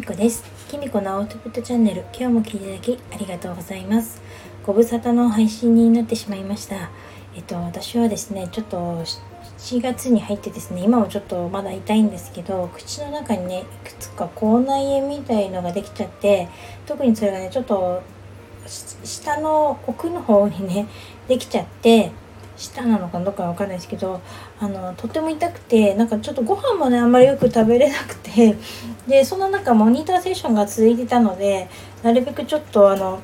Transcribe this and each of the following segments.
みこです。きみこのアウトプットチャンネル今日も聞いていただきありがとうございます。ご無沙汰の配信になってしまいました。えっと私はですねちょっと7月に入ってですね今もちょっとまだ痛いんですけど口の中にねいくつか口内炎みたいのができちゃって特にそれがねちょっと下の奥の方にねできちゃって舌なのかどうかわかんないですけどあのとても痛くてなんかちょっとご飯もねあんまりよく食べれなくてでその中モニターセッションが続いてたのでなるべくちょっとあの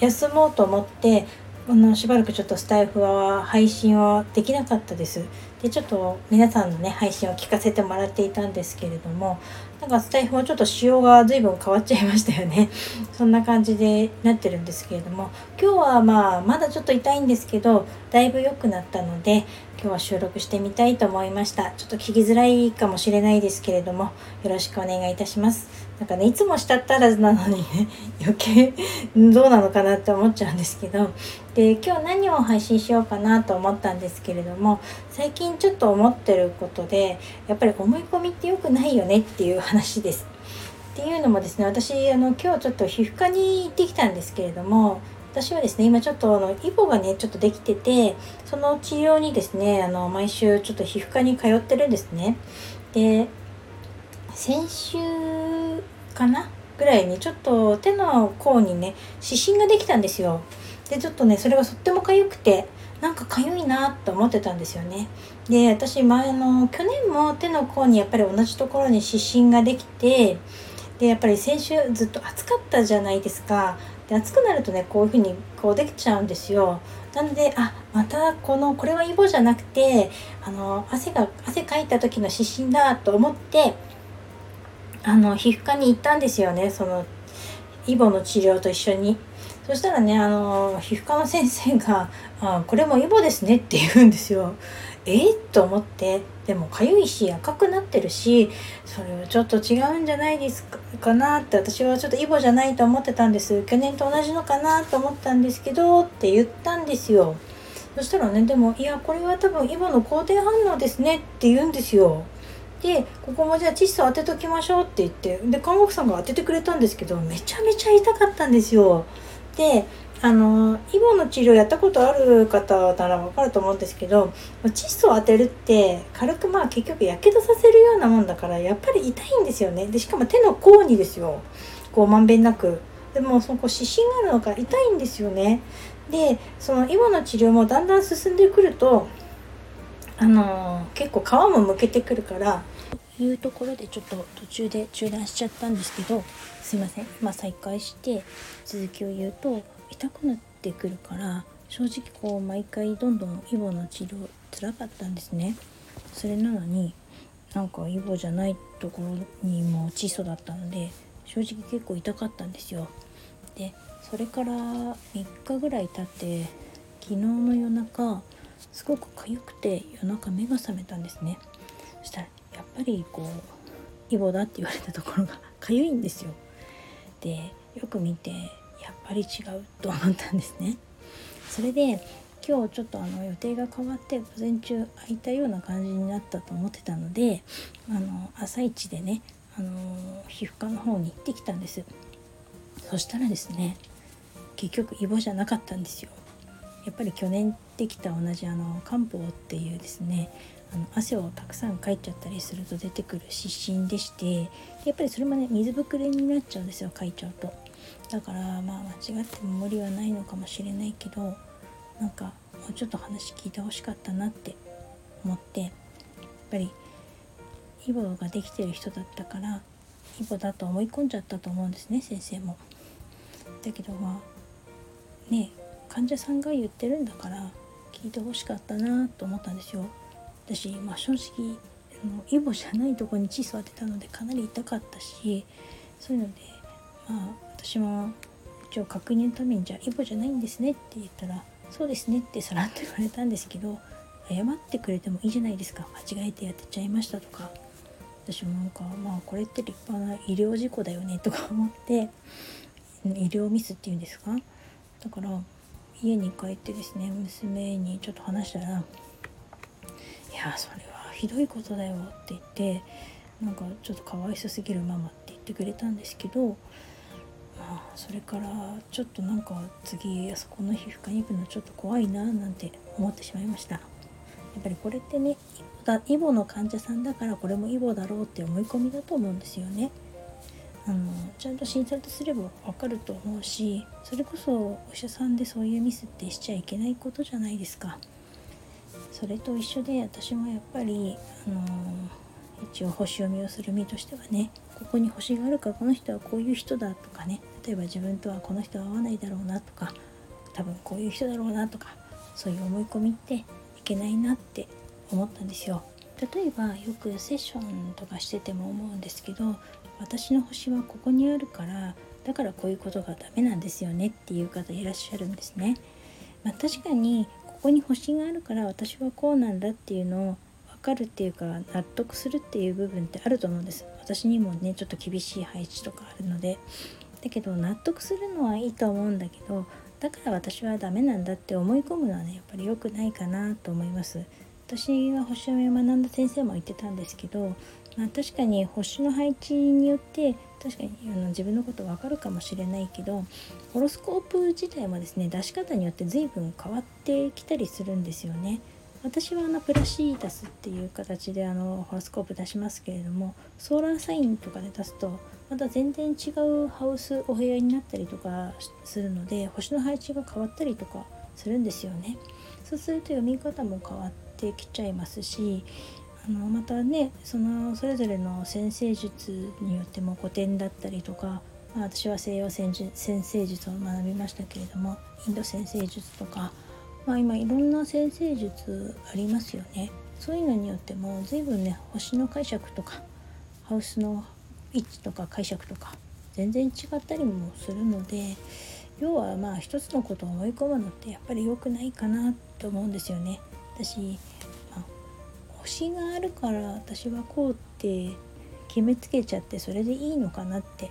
休もうと思ってあのしばらくちょっとスタイフは配信はできなかったです。でちょっと皆さんのね配信を聞かせてもらっていたんですけれどもなんかスタイフもちょっと仕様が随分変わっちゃいましたよね。そんな感じでなってるんですけれども今日はまあまだちょっと痛いんですけどだいぶ良くなったので今日は収録してみたいと思いました。ちょっと聞きづらいかもしれないですけれどもよろしくお願いいたします。なんかねいつもしたったらずなのにね 余計どうなのかなって思っちゃうんですけど。で今日何を配信しようかなと思ったんですけれども最近ちょっと思ってることでやっぱり思い込みって良くないよねっていう話です。っていうのもですね私あの今日ちょっと皮膚科に行ってきたんですけれども私はですね今ちょっとあのイボがねちょっとできててその治療にですねあの毎週ちょっと皮膚科に通ってるんですね。で先週かな？ぐらいにちょっと手の甲にね湿疹ができたんですよ。でちょっとねそれがとっても痒くてなんか痒いなと思ってたんですよね。で私前の去年も手の甲にやっぱり同じところに湿疹ができてでやっぱり先週ずっと暑かったじゃないですか。で暑くなるとねこういう風にこうできちゃうんですよ。なのであまたこのこれはイボじゃなくてあの汗が汗かいた時の湿疹だと思ってあの皮膚科に行ったんですよね。そのイボの治療と一緒に。そしたらねあの皮膚科の先生が「あこれもイボですね」って言うんですよ。え？っと思って。でもかゆいし赤くなってるしそれはちょっと違うんじゃないですかなって私はちょっとイボじゃないと思ってたんです。去年と同じのかなと思ったんですけどって言ったんですよ。そしたらねでもいやこれは多分イボの肯定反応ですねって言うんですよ。でここもじゃあ窒素当てときましょうって言って。で看護婦さんが当ててくれたんですけどめちゃめちゃ痛かったんですよ。であのイボの治療やったことある方ならわかると思うんですけど窒素を当てるって軽くまあ結局やけどさせるようなもんだからやっぱり痛いんですよね。でしかも手の甲にですよ。こうまんべんなく。でもその湿疹があるのか痛いんですよね。でそのイボの治療もだんだん進んでくるとあの結構皮もむけてくるからいうところでちょっと途中で中断しちゃったんですけどすいません。今再開して続きを言うと痛くなってくるから正直こう毎回どんどんイボの治療辛かったんですね。それなのになんかイボじゃないところにも窒素だったので正直結構痛かったんですよ。でそれから3日ぐらい経って昨日の夜中すごく痒くて夜中目が覚めたんですね。そしたらやっぱりこうイボだって言われたところが痒いんですよ。でよく見てやっぱり違うと思ったんですね。それで今日ちょっとあの予定が変わって午前中空いたような感じになったと思ってたのであの朝一でねあの皮膚科の方に行ってきたんです。そしたらですね結局イボじゃなかったんですよ。やっぱり去年できた同じあの漢方っていうですねあの汗をたくさんかいちゃったりすると出てくる湿疹でしてやっぱりそれもね水ぶくれになっちゃうんですよかいちゃうとだからまあ間違っても無理はないのかもしれないけどなんかもうちょっと話聞いてほしかったなって思ってやっぱりイボができてる人だったからイボだと思い込んじゃったと思うんですね先生も。だけどまあね患者さんが言ってるんだから聞いてほしかったなと思ったんですよ。私、まあ、正直あのイボじゃないとこに窒素当てたのでかなり痛かったしそういうのでまあ私も一応確認のためにじゃあイボじゃないんですねって言ったらそうですねってさらっと言われたんですけど謝ってくれてもいいじゃないですか。間違えてやってちゃいましたとか。私もなんかまあこれって立派な医療事故だよねとか思って医療ミスっていうんですか。だから家に帰ってですね娘にちょっと話したら「いやそれはひどいことだよ」って言ってなんかちょっとかわいそすぎるママって言ってくれたんですけど、まあ、それからちょっとなんか次あそこの皮膚科に行くのちょっと怖いななんて思ってしまいました。やっぱりこれってねイボの患者さんだからこれもイボだろうって思い込みだと思うんですよね。あのちゃんと診察すれば分かると思うしそれこそお医者さんでそういうミスってしちゃいけないことじゃないですか。それと一緒で私もやっぱりあの一応星読みをする身としてはねここに星があるからこの人はこういう人だとかね例えば自分とはこの人は合わないだろうなとか多分こういう人だろうなとかそういう思い込みっていけないなって思ったんですよ。例えばよくセッションとかしてても思うんですけど私の星はここにあるからだからこういうことがダメなんですよねっていう方いらっしゃるんですね、まあ、確かにここに星があるから私はこうなんだっていうのを分かるっていうか納得するっていう部分ってあると思うんです。私にもねちょっと厳しい配置とかあるので。だけど納得するのはいいと思うんだけどだから私はダメなんだって思い込むのはねやっぱり良くないかなと思います。私が星読みを学んだ先生も言ってたんですけど、まあ、確かに星の配置によって確かにあの自分のこと分かるかもしれないけどホロスコープ自体もですね出し方によって随分変わってきたりするんですよね。私はあのプラシータスっていう形であのホロスコープ出しますけれどもソーラーサインとかで出すとまた全然違うハウスお部屋になったりとかするので星の配置が変わったりとかするんですよね。そうすると読み方も変わってきちゃいますしあのまたねそのそれぞれの先生術によっても古典だったりとか、まあ、私は西洋先生術を学びましたけれどもインド先生術とか、まあ、今いろんな先生術ありますよね。そういうのによっても随分ね星の解釈とかハウスの位置とか解釈とか全然違ったりもするので要はまあ一つのことを思い込むのってやっぱり良くないかなと思うんですよね。私、星があるから私はこうって決めつけちゃってそれでいいのかなって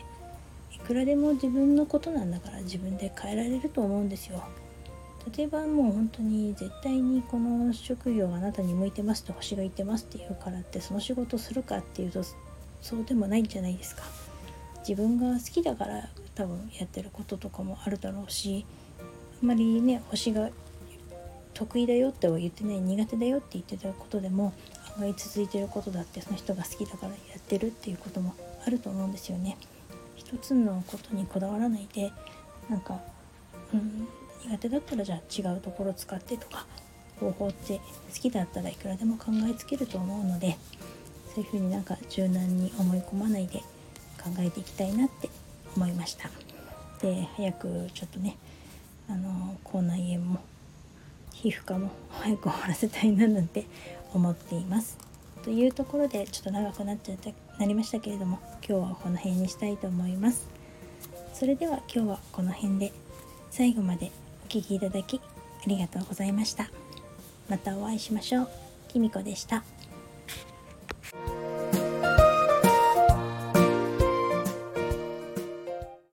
いくらでも自分のことなんだから自分で変えられると思うんですよ。例えばもう本当に絶対にこの職業があなたに向いてますと星が言ってますっていうからってその仕事するかっていうとそうでもないんじゃないですか。自分が好きだから多分やってることとかもあるだろうしあんまりね星が得意だよっては言ってない苦手だよって言ってたことでも案外続いてることだってその人が好きだからやってるっていうこともあると思うんですよね。一つのことにこだわらないでなんか、うん、苦手だったらじゃあ違うところ使ってとか方法って好きだったらいくらでも考えつけると思うのでそういうふうになんか柔軟に思い込まないで考えていきたいなって思いましたで早くちょっとねあの口内炎も皮膚科も 早く終わらせたいななんて思っています。というところでちょっと長くなっちゃったなりましたけれども今日はこの辺にしたいと思います。それでは今日はこの辺で最後までお聴きいただきありがとうございました。またお会いしましょう。きみこでした。